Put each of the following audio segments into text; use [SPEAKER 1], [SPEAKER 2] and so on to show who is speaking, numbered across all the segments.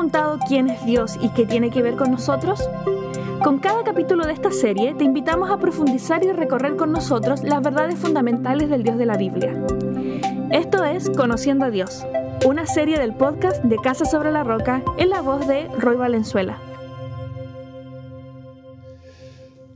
[SPEAKER 1] preguntado quién es Dios y qué tiene que ver con nosotros? Con cada capítulo de esta serie te invitamos a profundizar y recorrer con nosotros las verdades fundamentales del Dios de la Biblia. Esto es Conociendo a Dios, una serie del podcast de Casa sobre la Roca en la voz de Roy Valenzuela.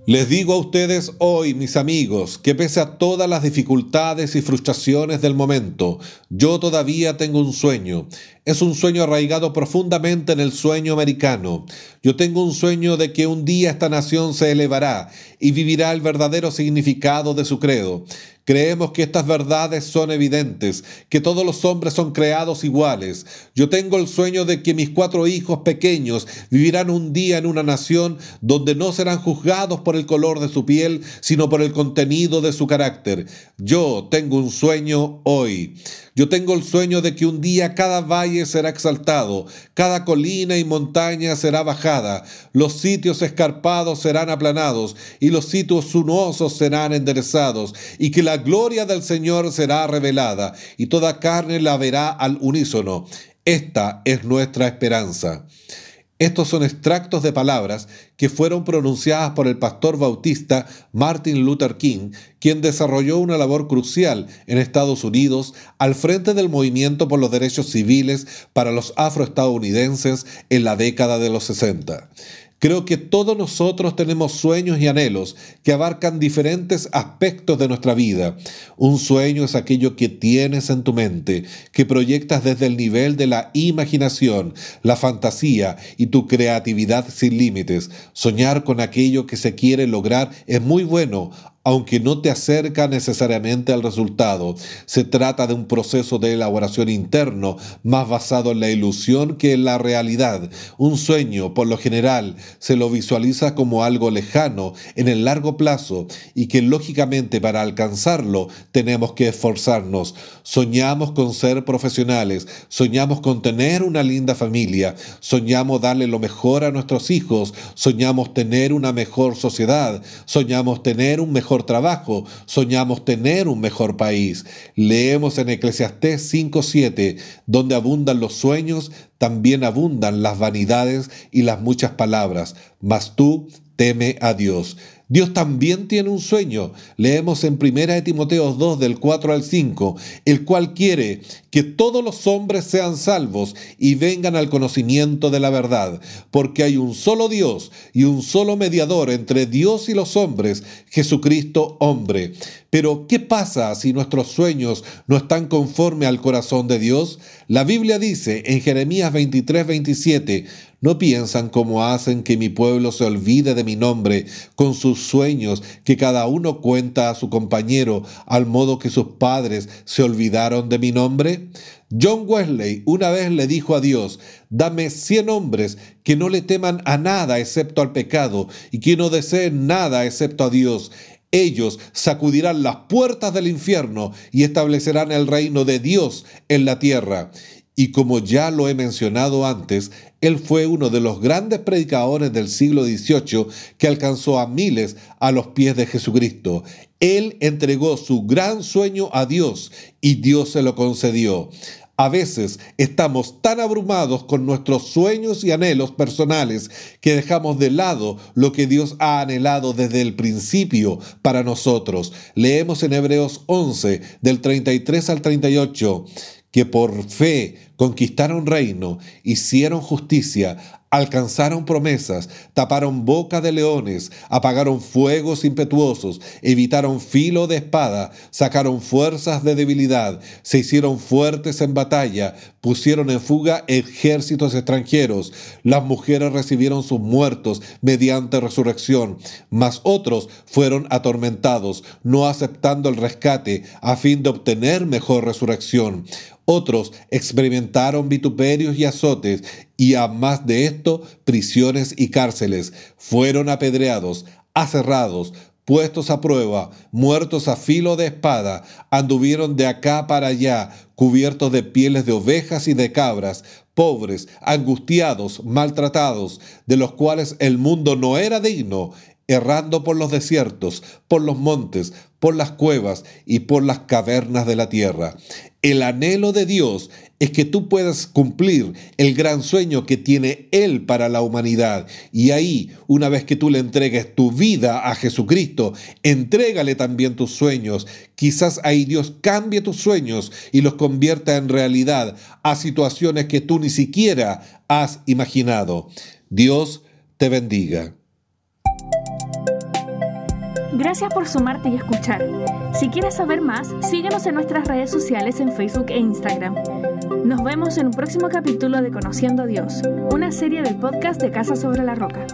[SPEAKER 2] Les digo a ustedes hoy, mis amigos, que pese a todas las dificultades y frustraciones del momento, yo todavía tengo un sueño. Es un sueño arraigado profundamente en el sueño americano. Yo tengo un sueño de que un día esta nación se elevará y vivirá el verdadero significado de su credo. Creemos que estas verdades son evidentes, que todos los hombres son creados iguales. Yo tengo el sueño de que mis cuatro hijos pequeños vivirán un día en una nación donde no serán juzgados por el color de su piel, sino por el contenido de su carácter. Yo tengo un sueño hoy. Yo tengo el sueño de que un día cada valle será exaltado, cada colina y montaña será bajada, los sitios escarpados serán aplanados y los sitios sinuosos serán enderezados, y que la gloria del Señor será revelada y toda carne la verá al unísono. Esta es nuestra esperanza. Estos son extractos de palabras que fueron pronunciadas por el pastor bautista Martin Luther King, quien desarrolló una labor crucial en Estados Unidos al frente del movimiento por los derechos civiles para los afroestadounidenses en la década de los 60. Creo que todos nosotros tenemos sueños y anhelos que abarcan diferentes aspectos de nuestra vida. Un sueño es aquello que tienes en tu mente, que proyectas desde el nivel de la imaginación, la fantasía y tu creatividad sin límites. Soñar con aquello que se quiere lograr es muy bueno, aunque no te acerca necesariamente al resultado. Se trata de un proceso de elaboración interno más basado en la ilusión que en la realidad. Un sueño, por lo general, se lo visualiza como algo lejano en el largo plazo y que lógicamente para alcanzarlo tenemos que esforzarnos. Soñamos con ser profesionales, soñamos con tener una linda familia, soñamos darle lo mejor a nuestros hijos, soñamos tener una mejor sociedad, soñamos tener un trabajo, soñamos tener un mejor país. Leemos en Eclesiastés 5:7, donde abundan los sueños, también abundan las vanidades y las muchas palabras, mas tú teme a Dios. Dios también tiene un sueño. Leemos en 1 Timoteo 2 del 4 al 5, el cual quiere que todos los hombres sean salvos y vengan al conocimiento de la verdad, porque hay un solo Dios y un solo mediador entre Dios y los hombres, Jesucristo hombre. Pero, ¿qué pasa si nuestros sueños no están conforme al corazón de Dios? La Biblia dice en Jeremías 23, 27, no piensan como hacen que mi pueblo se olvide de mi nombre con sus sueños que cada uno cuenta a su compañero al modo que sus padres se olvidaron de mi nombre. John Wesley una vez le dijo a Dios, dame cien hombres que no le teman a nada excepto al pecado y que no deseen nada excepto a Dios. Ellos sacudirán las puertas del infierno y establecerán el reino de Dios en la tierra. Y como ya lo he mencionado antes, él fue uno de los grandes predicadores del siglo XVIII que alcanzó a miles a los pies de Jesucristo. Él entregó su gran sueño a Dios y Dios se lo concedió. A veces estamos tan abrumados con nuestros sueños y anhelos personales que dejamos de lado lo que Dios ha anhelado desde el principio para nosotros. Leemos en Hebreos 11 del 33 al 38 que por fe conquistaron reino, hicieron justicia, alcanzaron promesas, taparon boca de leones, apagaron fuegos impetuosos, evitaron filo de espada, sacaron fuerzas de debilidad, se hicieron fuertes en batalla, pusieron en fuga ejércitos extranjeros, las mujeres recibieron sus muertos mediante resurrección, mas otros fueron atormentados, no aceptando el rescate a fin de obtener mejor resurrección. Otros experimentaron vituperios y azotes, y a más de esto, prisiones y cárceles. Fueron apedreados, aserrados, puestos a prueba, muertos a filo de espada, anduvieron de acá para allá, cubiertos de pieles de ovejas y de cabras, pobres, angustiados, maltratados, de los cuales el mundo no era digno, errando por los desiertos, por los montes, por las cuevas y por las cavernas de la tierra. El anhelo de Dios es que tú puedas cumplir el gran sueño que tiene Él para la humanidad. Y ahí, una vez que tú le entregues tu vida a Jesucristo, entrégale también tus sueños. Quizás ahí Dios cambie tus sueños y los convierta en realidad a situaciones que tú ni siquiera has imaginado. Dios te bendiga.
[SPEAKER 1] Gracias por sumarte y escuchar. Si quieres saber más, síguenos en nuestras redes sociales en Facebook e Instagram. Nos vemos en un próximo capítulo de Conociendo a Dios, una serie del podcast de Casa sobre la Roca.